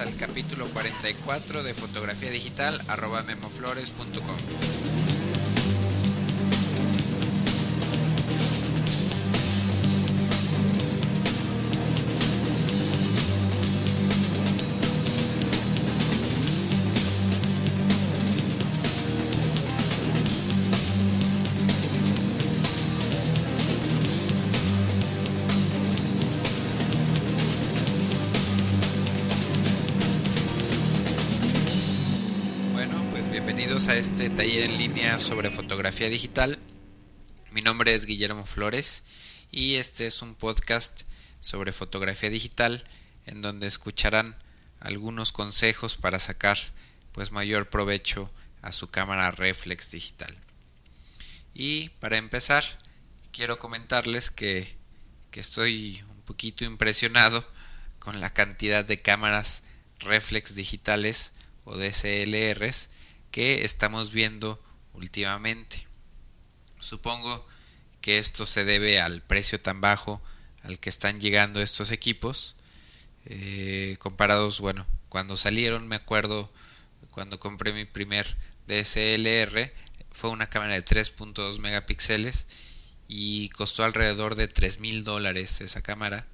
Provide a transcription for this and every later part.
al capítulo 44 de fotografía digital arroba memoflores.com. taller en línea sobre fotografía digital. Mi nombre es Guillermo Flores y este es un podcast sobre fotografía digital en donde escucharán algunos consejos para sacar pues mayor provecho a su cámara reflex digital. Y para empezar, quiero comentarles que, que estoy un poquito impresionado con la cantidad de cámaras reflex digitales o DSLRs que estamos viendo últimamente. Supongo que esto se debe al precio tan bajo al que están llegando estos equipos. Eh, comparados, bueno, cuando salieron, me acuerdo cuando compré mi primer DSLR, fue una cámara de 3.2 megapíxeles y costó alrededor de 3 mil dólares esa cámara.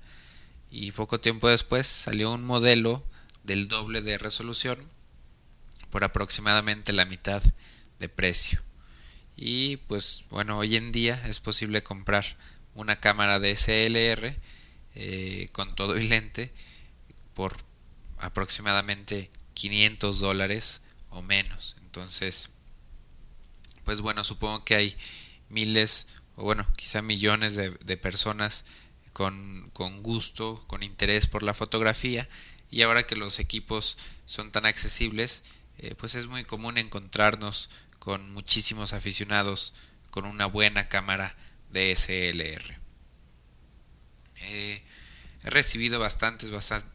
Y poco tiempo después salió un modelo del doble de resolución por aproximadamente la mitad de precio. Y pues bueno, hoy en día es posible comprar una cámara de SLR eh, con todo y lente por aproximadamente 500 dólares o menos. Entonces, pues bueno, supongo que hay miles o bueno, quizá millones de, de personas con, con, gusto, con interés por la fotografía y ahora que los equipos son tan accesibles, eh, pues es muy común encontrarnos con muchísimos aficionados con una buena cámara DSLR. Eh, he recibido bastantes,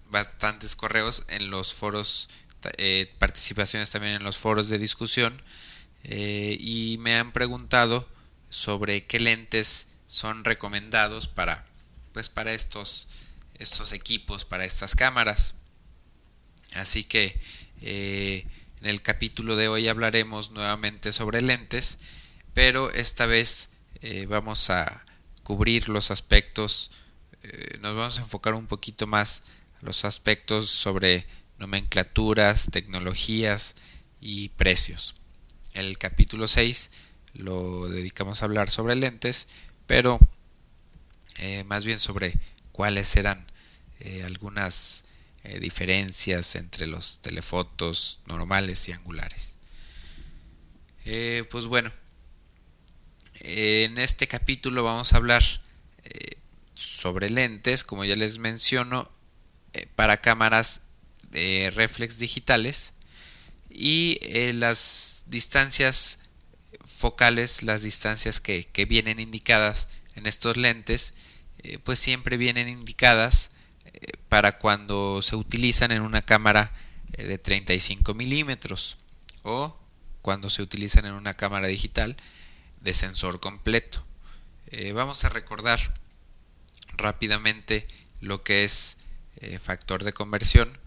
bastantes correos en los foros, eh, participaciones también en los foros de discusión y me han preguntado sobre qué lentes son recomendados para, pues para estos, estos equipos, para estas cámaras. Así que en el capítulo de hoy hablaremos nuevamente sobre lentes, pero esta vez eh, vamos a cubrir los aspectos, eh, nos vamos a enfocar un poquito más a los aspectos sobre nomenclaturas, tecnologías y precios. El capítulo 6 lo dedicamos a hablar sobre lentes, pero eh, más bien sobre cuáles serán algunas eh, diferencias entre los telefotos normales y angulares. Eh, pues bueno, en este capítulo vamos a hablar eh, sobre lentes, como ya les menciono, para cámaras de reflex digitales y las distancias focales, las distancias que, que, vienen indicadas en estos lentes, pues siempre vienen indicadas para cuando se utilizan en una cámara eh, de 35 milímetros o cuando se utilizan en una cámara digital de sensor completo. Eh, vamos a recordar rápidamente lo que es eh, factor de conversión.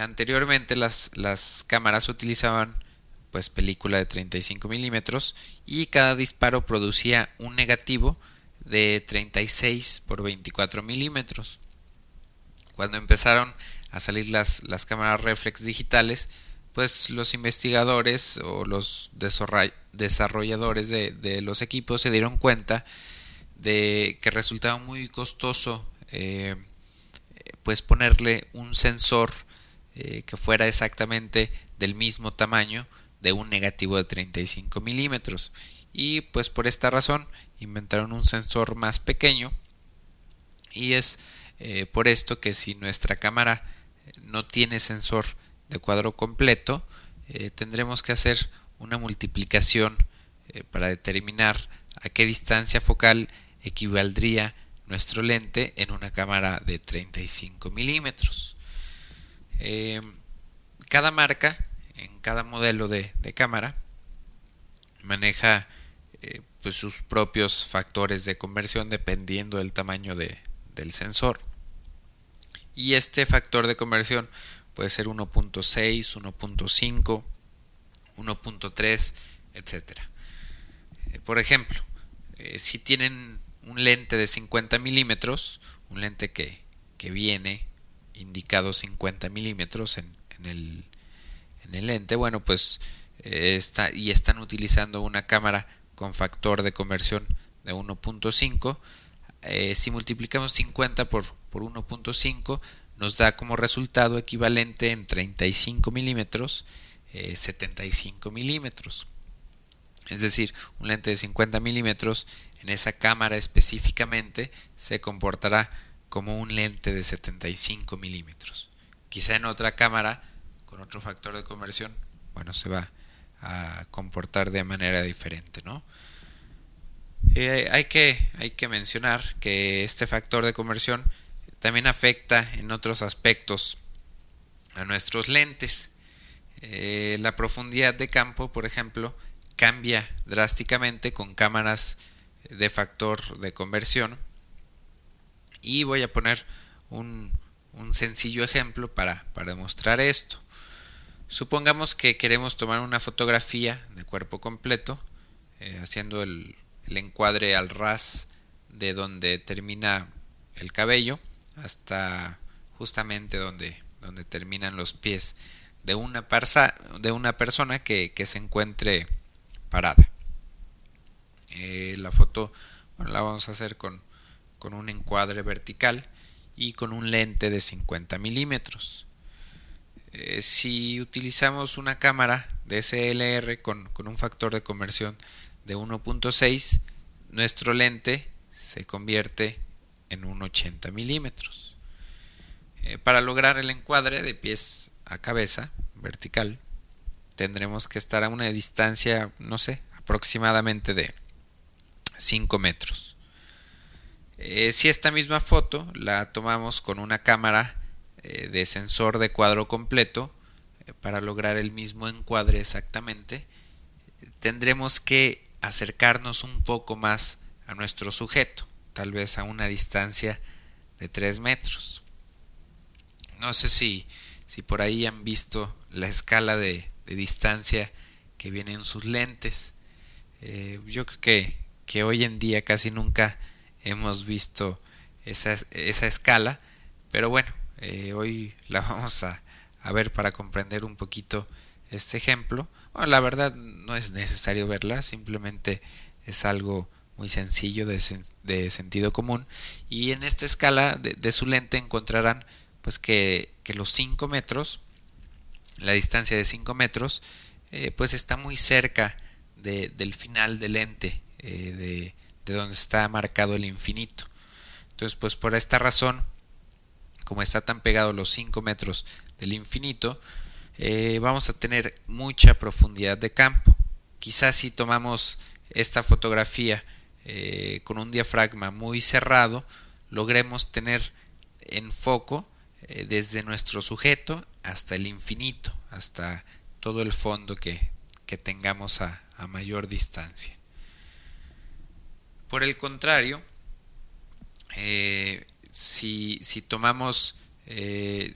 anteriormente las, las, cámaras utilizaban pues película de 35 milímetros y cada disparo producía un negativo de 36 por 24 milímetros cuando empezaron a salir las, las cámaras reflex digitales, pues los investigadores o los desarrolladores de, los equipos se dieron cuenta de que resultaba muy costoso eh, pues ponerle un sensor eh, que fuera exactamente del mismo tamaño de un negativo de 35 milímetros. Y pues por esta razón inventaron un sensor más pequeño y es eh, por esto que si nuestra cámara no tiene sensor de cuadro completo, eh, tendremos que hacer una multiplicación eh, para determinar a qué distancia focal equivaldría nuestro lente en una cámara de 35 milímetros. cada marca, en cada modelo de, cámara, maneja pues sus propios factores de conversión dependiendo del tamaño del sensor Y este factor de conversión puede ser 1.6, 1.5, 1.3, etc. Por ejemplo, eh, si tienen un lente de 50 milímetros, un lente que, viene indicado 50 milímetros en, el, en, el, lente, bueno, pues eh, está, y están utilizando una cámara con factor de conversión de 1.5, eh, si multiplicamos 50 por, por 1.5, nos da como resultado equivalente en 35 milímetros 75 milímetros. Es decir, un lente de 50 milímetros en esa cámara específicamente se comportará como un lente de 75 milímetros. Quizá en otra cámara con otro factor de conversión, bueno, se va a comportar de manera diferente, ¿no? Eh, hay, que, hay que mencionar que este factor de conversión también afecta en otros aspectos a nuestros lentes. Eh, la profundidad de campo, por ejemplo, cambia drásticamente con cámaras de factor de conversión. Y voy a poner un, sencillo ejemplo para, demostrar esto. Supongamos que queremos tomar una fotografía de cuerpo completo, eh, haciendo el, encuadre al ras de donde termina el cabello hasta justamente donde, donde terminan los pies de una, de una persona que, que se encuentre parada. Eh, la foto la vamos a hacer con, con, un encuadre vertical y con un lente de 50 milímetros. Eh, si utilizamos una cámara de SLR con, con un factor de conversión de 1.6, nuestro lente se convierte en un 80 milímetros. Eh, para lograr el encuadre de pies a cabeza vertical, tendremos que estar a una distancia, no sé, aproximadamente de 5 metros. Eh, si esta misma foto la tomamos con una cámara eh, de sensor de cuadro completo, para lograr el mismo encuadre exactamente, tendremos que acercarnos un poco más a nuestro sujeto, tal vez a una distancia de 3 metros. No sé si, si por ahí han visto la escala de, distancia que viene en sus lentes. Eh, yo creo que, que, hoy en día casi nunca hemos visto esa, esa escala, pero bueno, eh, hoy la vamos a, a, ver para comprender un poquito este ejemplo. La verdad no es necesario verla, simplemente es algo muy sencillo de, de sentido común y en esta escala de, de su lente encontrarán pues que, los 5 metros la distancia de 5 metros, eh, pues está muy cerca del final del lente, eh, de, donde está marcado el infinito. Entonces, pues por esta razón, como está tan pegado los 5 metros del infinito, eh, vamos a tener mucha profundidad de campo. Quizás si tomamos esta fotografía con un diafragma muy cerrado, logremos tener en foco desde nuestro sujeto hasta el infinito, hasta todo el fondo que, tengamos a, mayor distancia. Por el contrario, eh, si, tomamos, eh,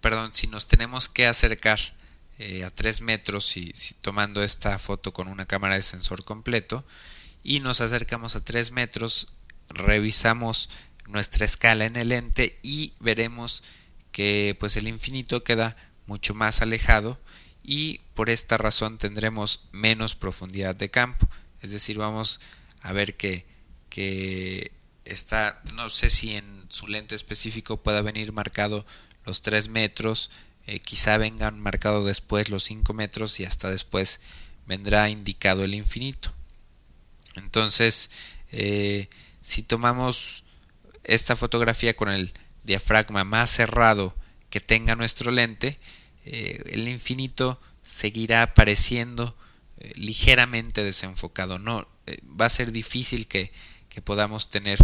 perdón, si nos tenemos que acercar eh, a 3 metros, si tomando esta foto con una cámara de sensor completo, y nos acercamos a 3 metros, revisamos nuestra escala en el lente y veremos que pues el infinito queda mucho más alejado y por esta razón tendremos menos profundidad de campo. Es decir, vamos a ver que, que está, no sé si en su lente específico pueda venir marcado los 3 metros, eh, quizá vengan marcado después los 5 metros y hasta después vendrá indicado el infinito. Entonces, eh, si tomamos esta fotografía con el diafragma más cerrado que tenga nuestro lente, eh, el infinito seguirá apareciendo ligeramente desenfocado. No, va a ser difícil que, podamos tener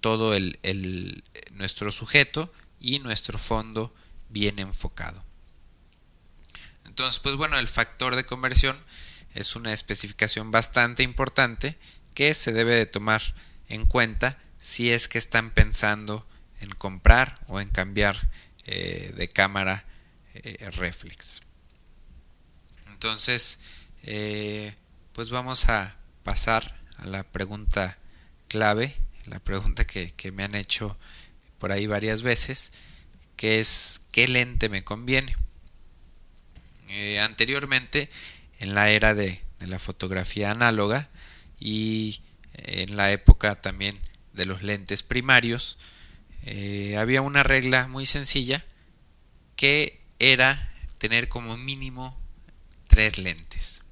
todo el, el, nuestro sujeto y nuestro fondo bien enfocado. Entonces, pues bueno, el factor de conversión es una especificación bastante importante que se debe de tomar en cuenta si es que están pensando en comprar o en cambiar eh, de cámara eh, reflex. Entonces, eh, pues vamos a pasar a la pregunta clave, la pregunta que, me han hecho por ahí varias veces, que es ¿qué lente me conviene? anteriormente, en la era de, la fotografía análoga y en la época también de los lentes primarios, eh, había una regla muy sencilla que era tener como mínimo tres lentes.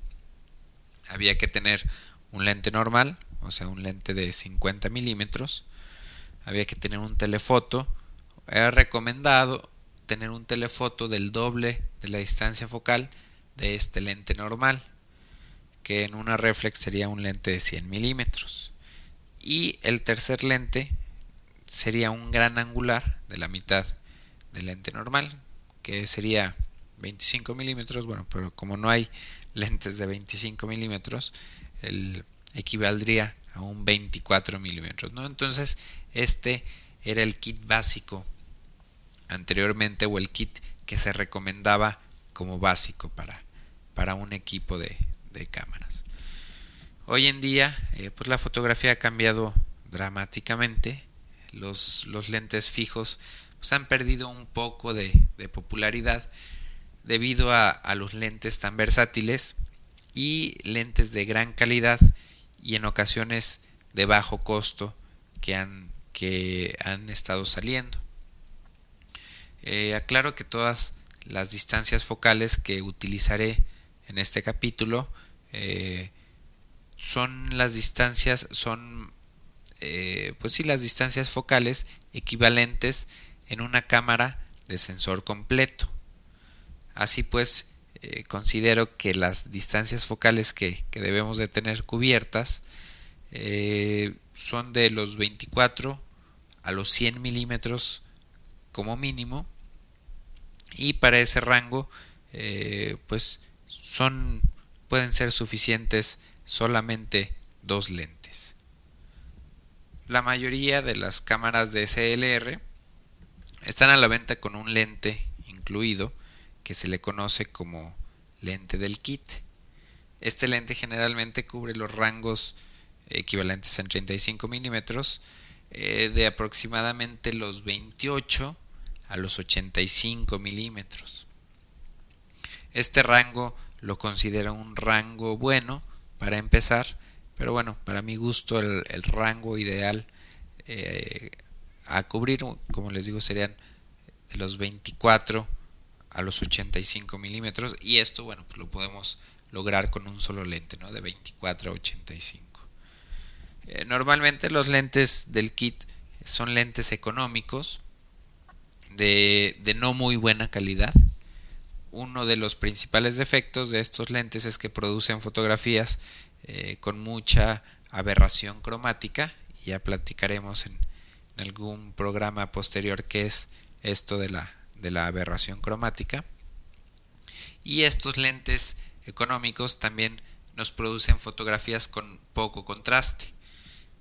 Había que tener un lente normal, o sea, un lente de 50 milímetros. Había que tener un telefoto. Era recomendado tener un telefoto del doble de la distancia focal de este lente normal, que en una reflex sería un lente de 100 milímetros. Y el tercer lente sería un gran angular de la mitad del lente normal, que sería 25 milímetros, bueno, pero como no hay lentes de 25 milímetros, el equivaldría a un 24 milímetros, ¿no? Entonces, este era el kit básico anteriormente o el kit que se recomendaba como básico para, para un equipo de, de cámaras. Hoy en día, eh, pues la fotografía ha cambiado dramáticamente. Los, los lentes fijos pues, han perdido un poco de, popularidad debido a, los lentes tan versátiles y lentes de gran calidad y en ocasiones de bajo costo que han, que han estado saliendo. Eh, aclaro que todas las distancias focales que utilizaré en este capítulo eh, son las distancias, son eh, pues sí, las distancias focales equivalentes en una cámara de sensor completo. Así pues, eh, considero que las distancias focales que, debemos de tener cubiertas eh, son de los 24 a los 100 milímetros como mínimo y para ese rango pues son pueden ser suficientes solamente dos lentes. La mayoría de las cámaras de SLR están a la venta con un lente incluido que se le conoce como lente del kit. Este lente generalmente cubre los rangos equivalentes en 35 milímetros eh, de aproximadamente los 28 a los 85 milímetros. Este rango lo considero un rango bueno para empezar. Pero bueno, para mi gusto el, rango ideal eh, a cubrir, como les digo, serían los 24 a los 85 milímetros. Y esto, bueno, pues lo podemos lograr con un solo lente, ¿no? De 24 a 85. Eh, normalmente los lentes del kit son lentes económicos de, de no muy buena calidad uno de los principales defectos de estos lentes es que producen fotografías eh, con mucha aberración cromática. Ya platicaremos en, algún programa posterior qué es esto de la, de la aberración cromática. Y estos lentes económicos también nos producen fotografías con poco contraste.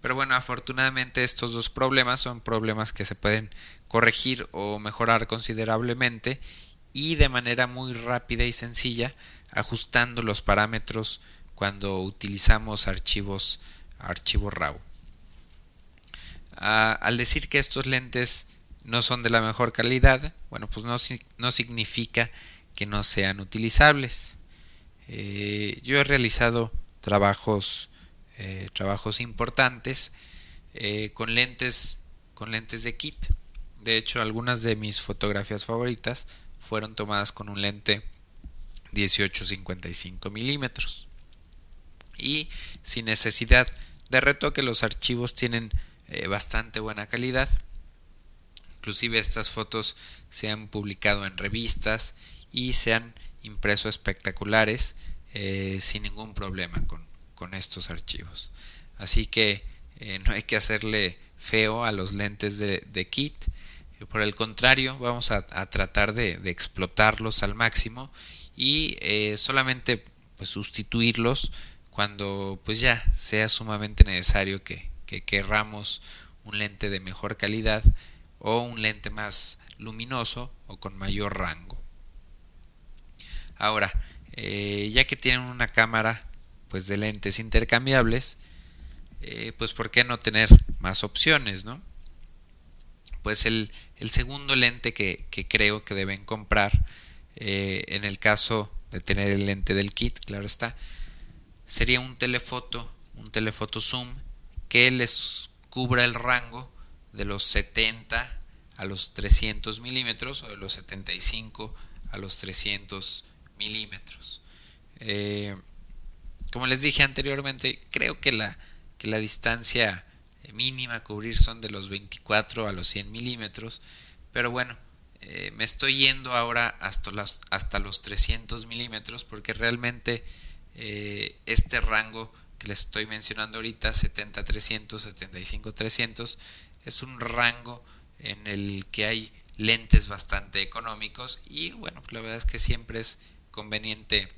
Pero bueno, afortunadamente estos dos problemas son problemas que se pueden corregir o mejorar considerablemente y de manera muy rápida y sencilla ajustando los parámetros cuando utilizamos archivos archivo RAW. Ah, al decir que estos lentes no son de la mejor calidad, bueno, pues no, no significa que no sean utilizables. Eh, yo he realizado trabajos, eh, trabajos importantes eh, con lentes, con lentes de kit. De hecho, algunas de mis fotografías favoritas fueron tomadas con un lente 18-55 milímetros y sin necesidad de retoque los archivos tienen bastante buena calidad inclusive estas fotos se han publicado en revistas y se han impreso espectaculares eh, sin ningún problema con, estos archivos. Así que eh, no hay que hacerle feo a los lentes de, de kit. Por el contrario, vamos a, tratar de, explotarlos al máximo y eh, solamente pues, sustituirlos cuando pues ya sea sumamente necesario que, querramos un lente de mejor calidad o un lente más luminoso o con mayor rango. Ahora, eh, ya que tienen una cámara pues de lentes intercambiables, eh, pues por qué no tener más opciones, ¿no? Pues el, segundo lente que, creo que deben comprar, eh, en el caso de tener el lente del kit, claro está, sería un telefoto, un telefoto zoom que les cubra el rango de los 70 a los 300 milímetros o de los 75 a los 300 milímetros. Eh, como les dije anteriormente, creo que la, que la distancia mínima a cubrir son de los 24 a los 100 milímetros, pero bueno, eh, me estoy yendo ahora hasta los, hasta los 300 milímetros porque realmente eh, este rango que les estoy mencionando ahorita, 70-300, 75-300, es un rango en el que hay lentes bastante económicos y bueno, la verdad es que siempre es conveniente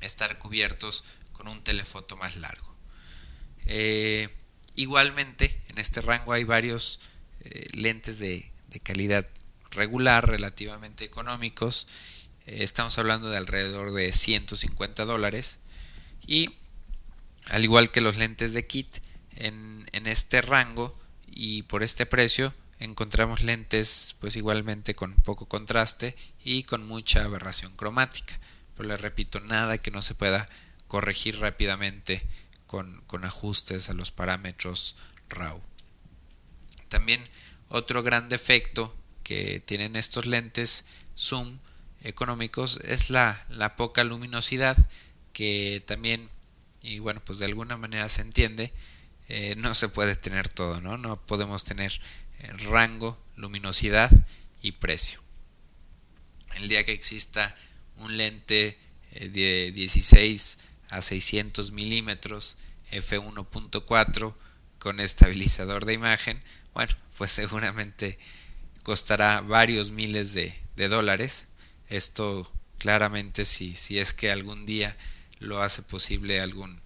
estar cubiertos con un telefoto más largo. Eh, igualmente, en este rango hay varios eh, lentes de, calidad regular, relativamente económicos. Eh, estamos hablando de alrededor de 150 dólares. Y al igual que los lentes de kit, en, en este rango y por este precio encontramos lentes pues igualmente con poco contraste y con mucha aberración cromática. Pero les repito, nada que no se pueda corregir rápidamente con, ajustes a los parámetros RAW. También otro gran defecto que tienen estos lentes zoom económicos es la, la poca luminosidad que también y bueno pues de alguna manera se entiende eh, no se puede tener todo no no podemos tener eh, rango luminosidad y precio. El día que exista un lente eh, de 16 a 600 milímetros f1.4 con estabilizador de imagen bueno pues seguramente costará varios miles de, dólares. Esto claramente si, si es que algún día lo hace posible algún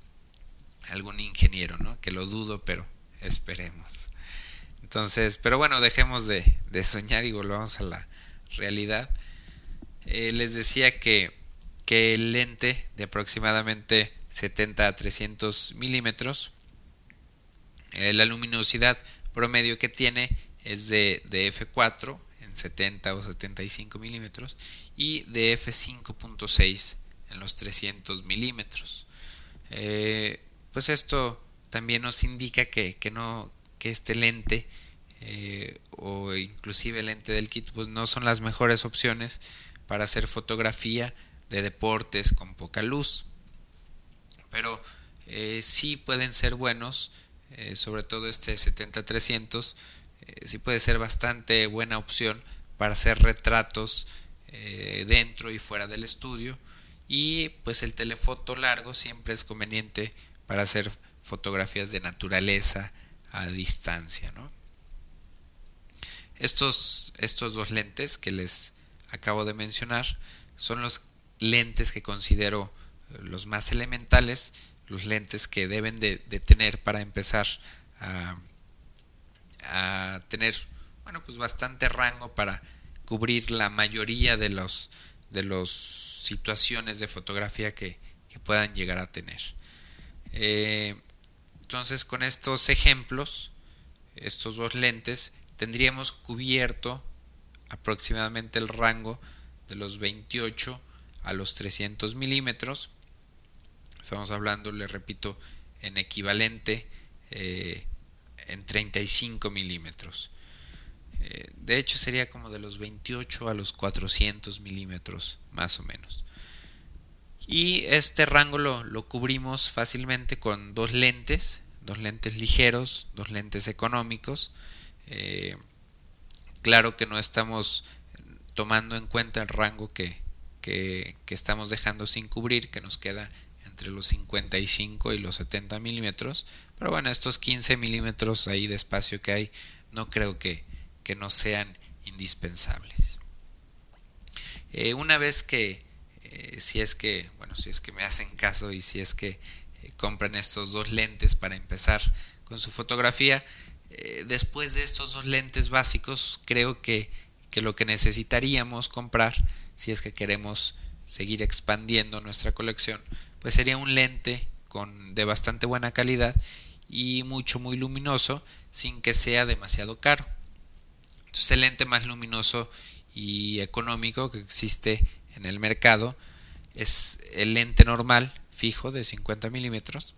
algún ingeniero no que lo dudo pero esperemos. Entonces pero bueno dejemos de, soñar y volvamos a la realidad. Eh, les decía que que el lente de aproximadamente 70 a 300 milímetros, eh, la luminosidad promedio que tiene es de, f4 en 70 o 75 milímetros y de f5.6 en los 300 milímetros. Eh, pues esto también nos indica que, no, que este lente eh, o inclusive el lente del kit pues no son las mejores opciones para hacer fotografía de deportes con poca luz. Pero eh, sí pueden ser buenos, eh, sobre todo este 70-300, eh, sí puede ser bastante buena opción para hacer retratos dentro y fuera del estudio. Y pues el telefoto largo siempre es conveniente para hacer fotografías de naturaleza a distancia. Estos, estos dos lentes que les acabo de mencionar son los lentes que considero eh, los más elementales, los lentes que deben de, tener para empezar a, tener bueno pues bastante rango para cubrir la mayoría de los de las situaciones de fotografía que, puedan llegar a tener eh, entonces con estos ejemplos estos dos lentes tendríamos cubierto aproximadamente el rango de los 28 a los 300 milímetros. Estamos hablando, le repito, en equivalente eh, en 35 milímetros. Eh, de hecho sería como de los 28 a los 400 milímetros más o menos. Y este rango lo, cubrimos fácilmente con dos lentes, dos lentes ligeros, dos lentes económicos. Eh, claro que no estamos tomando en cuenta el rango que, que, estamos dejando sin cubrir, que nos queda entre los 55 y los 70 milímetros. Pero bueno, estos 15 milímetros ahí de espacio que hay, no creo que, que no sean indispensables. Eh, una vez que, eh, si es que, bueno, si es que me hacen caso y si es que eh, compran estos dos lentes para empezar con su fotografía, eh, después de estos dos lentes básicos, creo que, que lo que necesitaríamos comprar, si es que queremos seguir expandiendo nuestra colección, pues sería un lente con, de bastante buena calidad y mucho muy luminoso sin que sea demasiado caro. Entonces el lente más luminoso y económico que existe en el mercado es el lente normal fijo de 50 milímetros.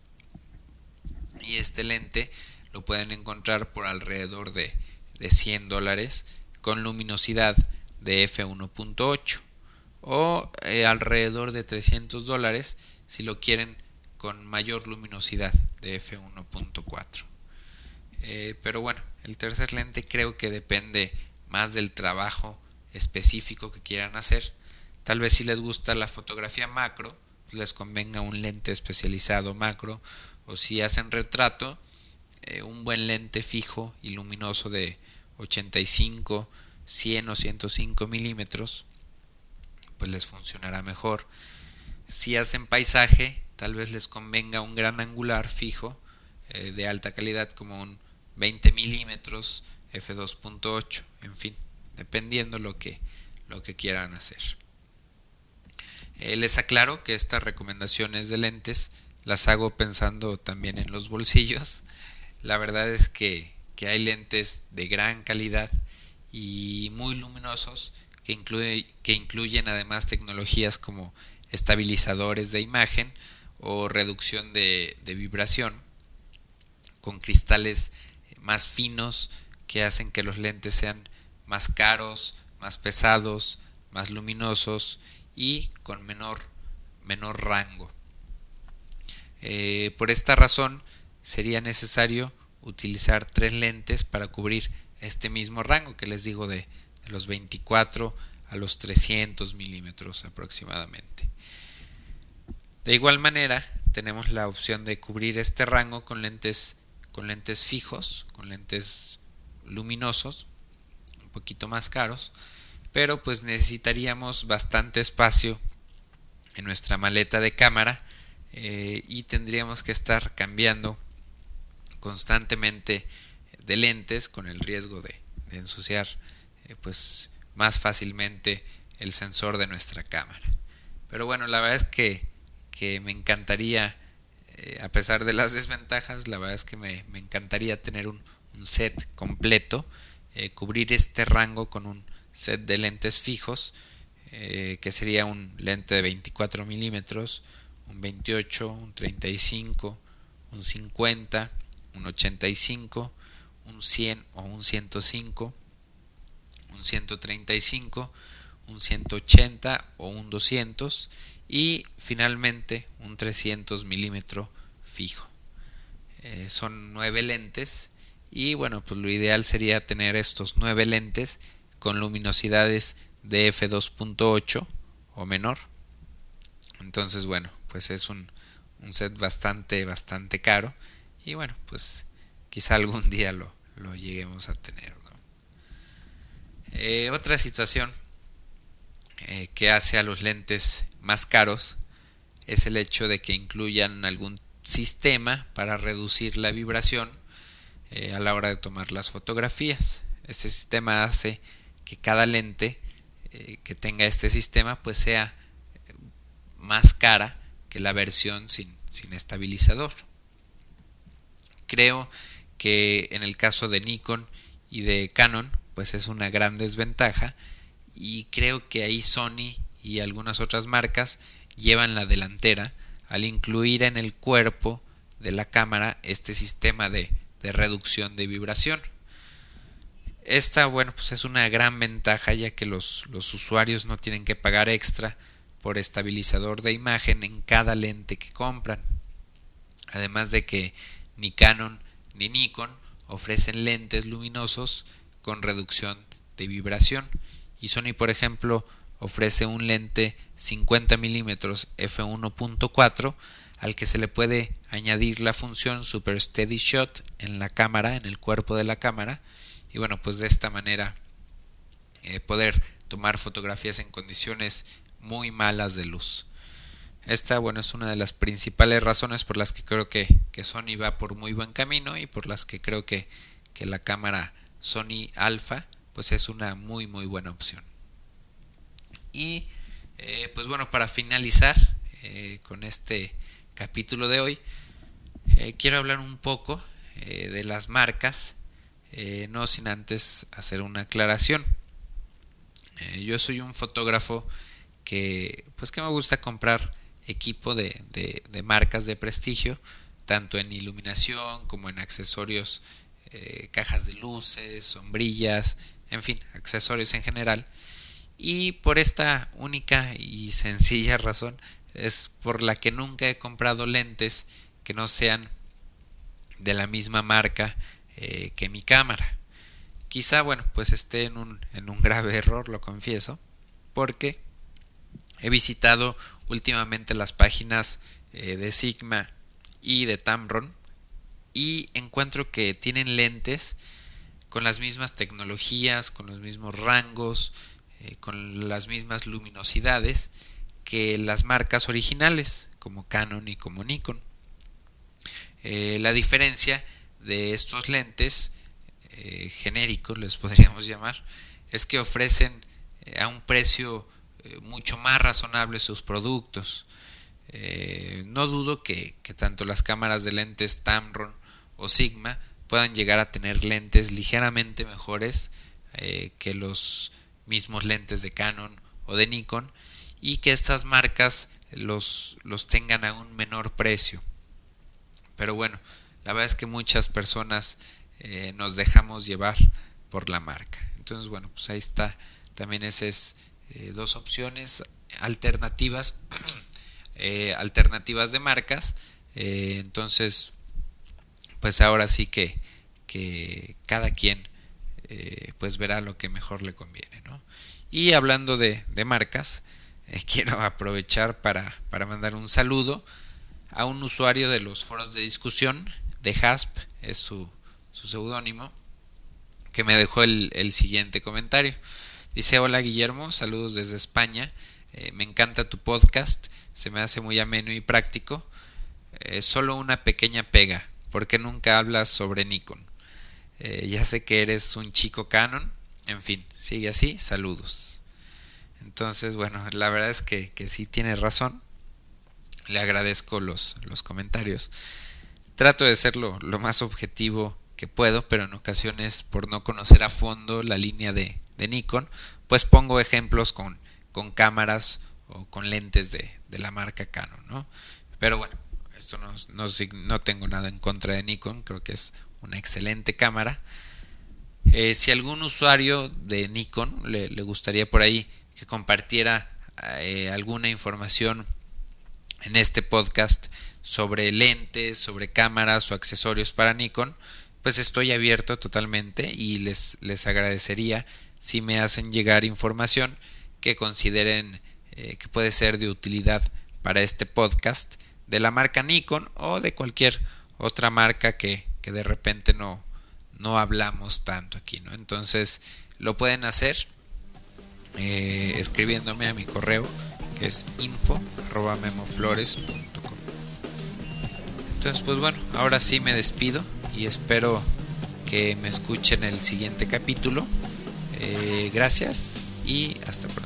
Y este lente lo pueden encontrar por alrededor de, de 100 dólares con luminosidad de f1.8 o eh, alrededor de 300 dólares si lo quieren con mayor luminosidad de f1.4 eh, pero bueno el tercer lente creo que depende más del trabajo específico que quieran hacer tal vez si les gusta la fotografía macro pues les convenga un lente especializado macro o si hacen retrato eh, un buen lente fijo y luminoso de 85 100 o 105 milímetros pues les funcionará mejor. Si hacen paisaje tal vez les convenga un gran angular fijo eh, de alta calidad como un 20 milímetros f2.8 en fin dependiendo lo que lo que quieran hacer eh, les aclaro que estas recomendaciones de lentes las hago pensando también en los bolsillos. La verdad es que, que hay lentes de gran calidad y muy luminosos que, que incluyen además tecnologías como estabilizadores de imagen o reducción de, de vibración con cristales más finos que hacen que los lentes sean más caros, más pesados, más luminosos y con menor, menor rango. Eh, por esta razón sería necesario utilizar tres lentes para cubrir este mismo rango que les digo de, de los 24 a los 300 milímetros aproximadamente. De igual manera, tenemos la opción de cubrir este rango con lentes, con lentes fijos, con lentes luminosos, un poquito más caros, pero pues necesitaríamos bastante espacio en nuestra maleta de cámara eh, y tendríamos que estar cambiando constantemente de lentes con el riesgo de, ensuciar eh, pues más fácilmente el sensor de nuestra cámara. Pero bueno, la verdad es que, que me encantaría, eh, a pesar de las desventajas, la verdad es que me, me encantaría tener un, set completo, cubrir este rango con un set de lentes fijos, eh, que sería un lente de 24 milímetros, un 28, un 35, un 50, un 85, un 100 o un 105, un 135, un 180 o un 200 y finalmente un 300 milímetro fijo. Eh, son nueve lentes y bueno, pues lo ideal sería tener estos nueve lentes con luminosidades de f2.8 o menor. Entonces bueno, pues es un, un set bastante, bastante caro y bueno, pues quizá algún día lo, lo lleguemos a tener. Eh, otra situación eh, que hace a los lentes más caros es el hecho de que incluyan algún sistema para reducir la vibración eh, a la hora de tomar las fotografías. Este sistema hace que cada lente que tenga este sistema pues sea más cara que la versión sin, sin estabilizador. Creo que en el caso de Nikon y de Canon pues es una gran desventaja y creo que ahí Sony y algunas otras marcas llevan la delantera al incluir en el cuerpo de la cámara este sistema de, de reducción de vibración. Esta, bueno, pues es una gran ventaja ya que los, los usuarios no tienen que pagar extra por estabilizador de imagen en cada lente que compran. Además de que ni Canon ni Nikon ofrecen lentes luminosos con reducción de vibración y Sony por ejemplo ofrece un lente 50 mm f1.4 al que se le puede añadir la función Super Steady Shot en la cámara, en el cuerpo de la cámara y bueno pues de esta manera eh, poder tomar fotografías en condiciones muy malas de luz. Esta, bueno, es una de las principales razones por las que creo que, que Sony va por muy buen camino y por las que creo que, que la cámara Sony Alpha pues es una muy muy buena opción. Y eh, pues bueno, para finalizar eh, con este capítulo de hoy, quiero hablar un poco de las marcas, no sin antes hacer una aclaración. yo soy un fotógrafo que pues que me gusta comprar equipo de, de marcas de prestigio, tanto en iluminación como en accesorios, cajas de luces, sombrillas, en fin, accesorios en general. Y por esta única y sencilla razón es por la que nunca he comprado lentes que no sean de la misma marca eh, que mi cámara. Quizá, bueno, pues esté en un, en un grave error, lo confieso, porque he visitado últimamente las páginas eh, de Sigma y de Tamron y encuentro que tienen lentes con las mismas tecnologías, con los mismos rangos, eh, con las mismas luminosidades que las marcas originales como Canon y como Nikon. La diferencia de estos lentes eh, genéricos, les podríamos llamar, es que ofrecen a un precio mucho más razonable sus productos. no dudo que, que tanto las cámaras de lentes Tamron o Sigma puedan llegar a tener lentes ligeramente mejores eh, que los mismos lentes de Canon o de Nikon y que estas marcas los, los tengan a un menor precio. Pero bueno, la verdad es que muchas personas eh, nos dejamos llevar por la marca. Entonces, bueno, pues ahí está también esas eh, dos opciones alternativas, alternativas de marcas. entonces, pues ahora sí que, que cada quien eh, pues verá lo que mejor le conviene. ¿no? Y hablando de, marcas, eh, quiero aprovechar para, para mandar un saludo a un usuario de los foros de discusión de HASP, es su, su seudónimo, que me dejó el, el, siguiente comentario. Dice, hola Guillermo, saludos desde España, eh, me encanta tu podcast, se me hace muy ameno y práctico. solo una pequeña pega, ¿Por qué nunca hablas sobre Nikon? Eh, ya sé que eres un chico Canon. En fin, sigue así. Saludos. Entonces, bueno, la verdad es que, que sí tiene razón. Le agradezco los, los comentarios. Trato de ser lo, más objetivo que puedo, pero en ocasiones, por no conocer a fondo la línea de, de Nikon, pues pongo ejemplos con, con cámaras o con lentes de, de la marca Canon, ¿no? Pero bueno, esto no, no, tengo nada en contra de Nikon, creo que es una excelente cámara. Eh, si algún usuario de Nikon le, gustaría por ahí que compartiera eh, alguna información en este podcast sobre lentes, sobre cámaras o accesorios para Nikon, pues estoy abierto totalmente y les, les agradecería si me hacen llegar información que consideren eh, que puede ser de utilidad para este podcast de la marca Nikon o de cualquier otra marca que, que de repente no, no hablamos tanto aquí, ¿no? Entonces lo pueden hacer eh, escribiéndome a mi correo que es info.memoflores.com Entonces pues bueno, ahora sí me despido y espero que me escuchen el siguiente capítulo. Eh, gracias y hasta pronto.